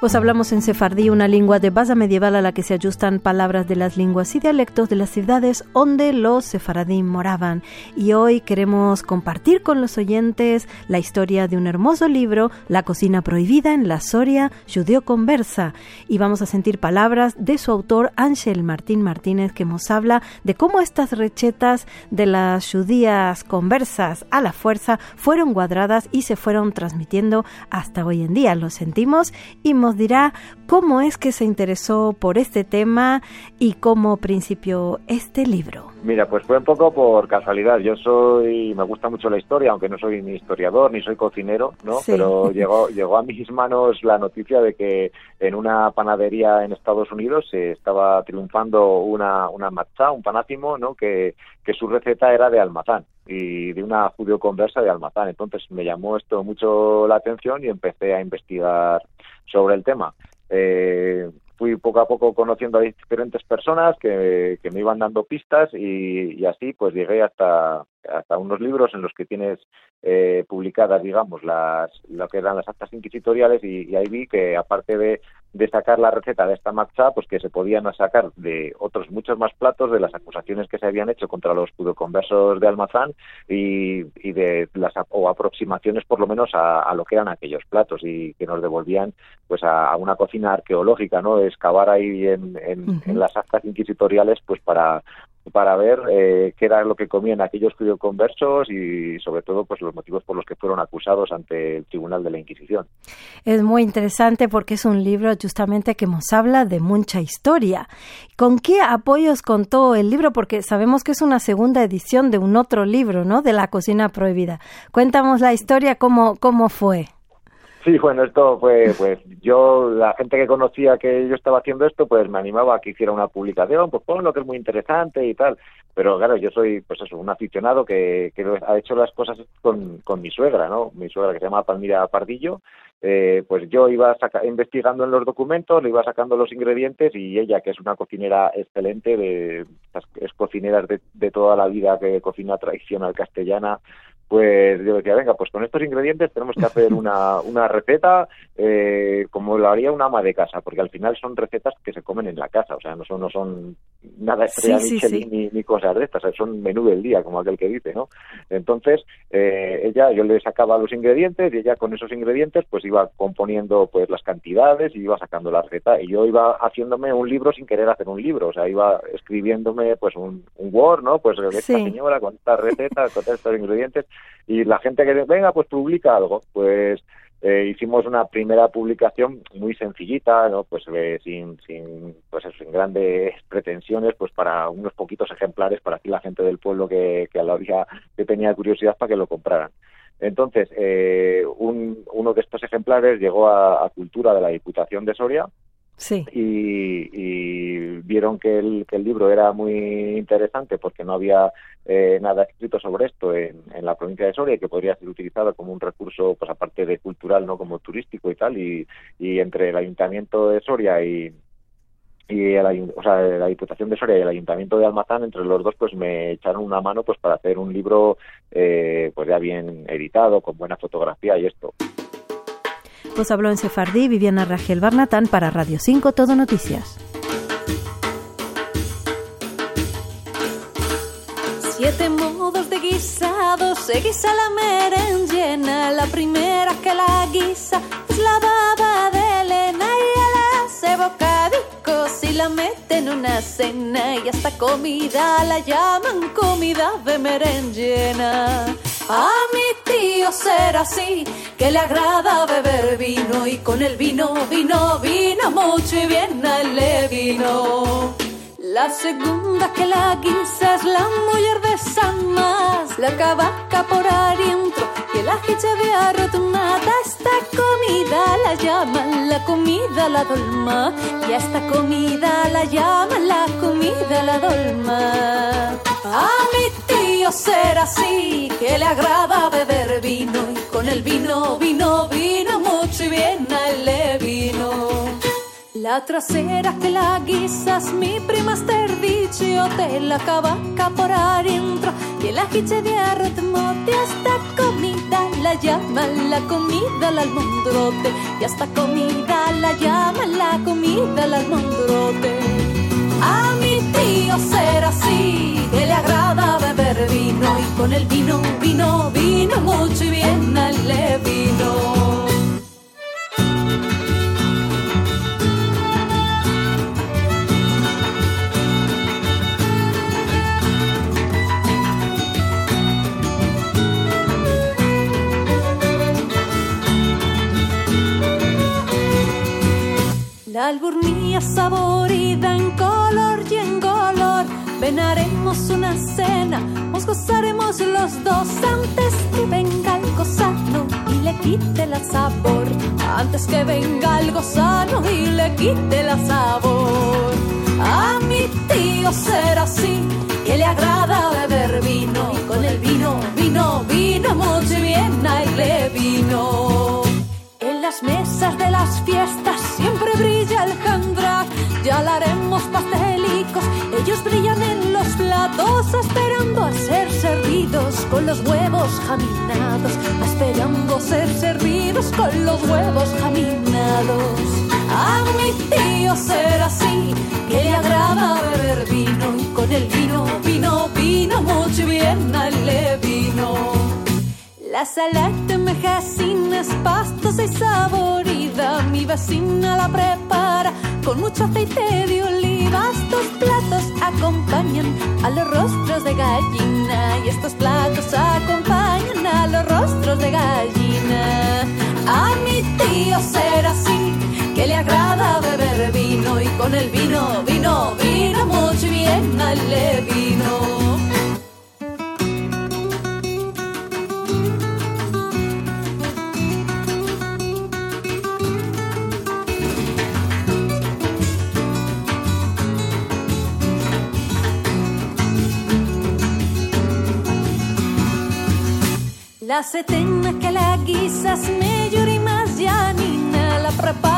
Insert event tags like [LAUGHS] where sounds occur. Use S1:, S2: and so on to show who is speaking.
S1: Pues hablamos en sefardí, una lengua de base medieval a la que se ajustan palabras de las lenguas y dialectos de las ciudades donde los sefaradí moraban. Y hoy queremos compartir con los oyentes la historia de un hermoso libro, La cocina prohibida en la Soria judeo conversa. Y vamos a sentir palabras de su autor, Ángel Martín Martínez, que nos habla de cómo estas recetas de las judías conversas a la fuerza fueron cuadradas y se fueron transmitiendo hasta hoy en día. Lo sentimos y dirá cómo es que se interesó por este tema y cómo principió este libro.
S2: Mira, pues fue un poco por casualidad. Yo soy, me gusta mucho la historia, aunque no soy ni historiador ni soy cocinero, ¿no? Pero [LAUGHS] llegó, llegó a mis manos la noticia de que en una panadería en Estados Unidos se estaba triunfando una, una matzá, un panátimo, ¿no? Que, que su receta era de almazán y de una judío conversa de almazán. Entonces me llamó esto mucho la atención y empecé a investigar sobre el tema. Eh, fui poco a poco conociendo a diferentes personas que, me iban dando pistas y, y, así pues llegué hasta, hasta unos libros en los que tienes eh, publicadas, digamos, las, lo que eran las actas inquisitoriales y, ahí vi que aparte de, de, sacar la receta de esta matcha, pues que se podían sacar de otros muchos más platos de las acusaciones que se habían hecho contra los judoconversos de Almazán y, y de las o aproximaciones por lo menos a, lo que eran aquellos platos y que nos devolvían pues a, una cocina arqueológica, ¿no? Excavar ahí en, en las actas inquisitoriales pues para para ver eh, qué era lo que comían aquellos conversos y sobre todo pues los motivos por los que fueron acusados ante el Tribunal de la Inquisición.
S1: Es muy interesante porque es un libro justamente que nos habla de mucha historia. ¿Con qué apoyos contó el libro? Porque sabemos que es una segunda edición de un otro libro, ¿no? De la cocina prohibida. Cuéntanos la historia, cómo, cómo fue.
S2: Sí, bueno, esto fue, pues yo, la gente que conocía que yo estaba haciendo esto, pues me animaba a que hiciera una publicación, pues lo que es muy interesante y tal. Pero claro, yo soy, pues eso, un aficionado que, que ha hecho las cosas con, con mi suegra, ¿no? Mi suegra que se llama Palmira Pardillo, eh, pues yo iba investigando en los documentos, le iba sacando los ingredientes y ella, que es una cocinera excelente, de, es cocinera de, de toda la vida que cocina tradicional castellana, pues yo decía, venga, pues con estos ingredientes tenemos que hacer una, [LAUGHS] una receta eh, como lo haría una ama de casa, porque al final son recetas que se comen en la casa, o sea, no son, no son nada estrella Ni, ni, cosas de estas, son menú del día, como aquel que dice, ¿no? Entonces, eh, ella, yo le sacaba los ingredientes y ella con esos ingredientes pues iba componiendo pues las cantidades y iba sacando la receta. Y yo iba haciéndome un libro sin querer hacer un libro, o sea, iba escribiéndome pues un, un Word, ¿no? Pues esta señora con esta receta, con estos ingredientes. Y la gente que venga pues publica algo pues eh, hicimos una primera publicación muy sencillita no pues eh, sin sin pues sin grandes pretensiones pues para unos poquitos ejemplares para que la gente del pueblo que, que a la hora que tenía curiosidad para que lo compraran. Entonces eh, un, uno de estos ejemplares llegó a Cultura de la Diputación de Soria
S1: Sí.
S2: Y, vieron que el, que el libro era muy interesante porque no había eh, nada escrito sobre esto en, en, la provincia de Soria y que podría ser utilizado como un recurso, pues aparte de cultural, no como turístico y tal. Y, y entre el ayuntamiento de Soria y, y el, o sea, la Diputación de Soria y el Ayuntamiento de Almazán, entre los dos, pues me echaron una mano pues para hacer un libro eh, pues ya bien editado, con buena fotografía y esto.
S1: Pues habló en Sefardí Viviana Rangel Barnatán para Radio 5 Todo Noticias.
S3: Siete modos de guisado, se guisa la merenjena. La primera que la guisa es la baba de Elena y él hace bocadicos y la mete en una cena. Y esta comida la llaman comida de merenjena. A mi será así, que le agrada beber vino y con el vino, vino, vino mucho y bien le vino. La segunda que la guisa es la mujer de San Más, la cavaca por adentro, que la hiche había retornado esta comida la llaman la comida la dolma. Y a esta comida la llaman la comida la dolma. A mi tío será así, que le agrada beber vino. Y con el vino, vino, vino mucho y bien a él le vino. La trasera que la guisas, mi prima dicho te la cabaca por adentro y el ajiche de arritmo de esta comida la llaman la comida al almondrote y hasta comida la llaman la comida al almondrote. Mi tío será así, que le agrada beber vino y con el vino, vino, vino mucho y bien le vino. La alburnía saborida en color. Venaremos una cena, nos gozaremos los dos antes que venga algo sano y le quite la sabor. Antes que venga algo sano y le quite la sabor. A mi tío será así, que le agrada beber vino. Y con el vino, vino, vino, mucho bien, ahí le vino las mesas de las fiestas siempre brilla el jandra. Ya la pastelicos, brillan en los platos, esperando a ser servidos con los huevos jaminados, esperando ser servidos con los huevos jaminados. A mi tío será así, que le agrada beber vino y con el vino, vino, vino, mucho bien le vino. La salada de mejacines, pastos y saborida. Mi vecina la prepara con mucho aceite de oliva. Acompañan a los rostros de gallina. Y estos platos acompañan a los rostros de gallina. A mi tío será así, que le agrada beber vino. Y con el vino, vino, vino mucho bien le vino. La setena que la guisas me y más llanina la prepara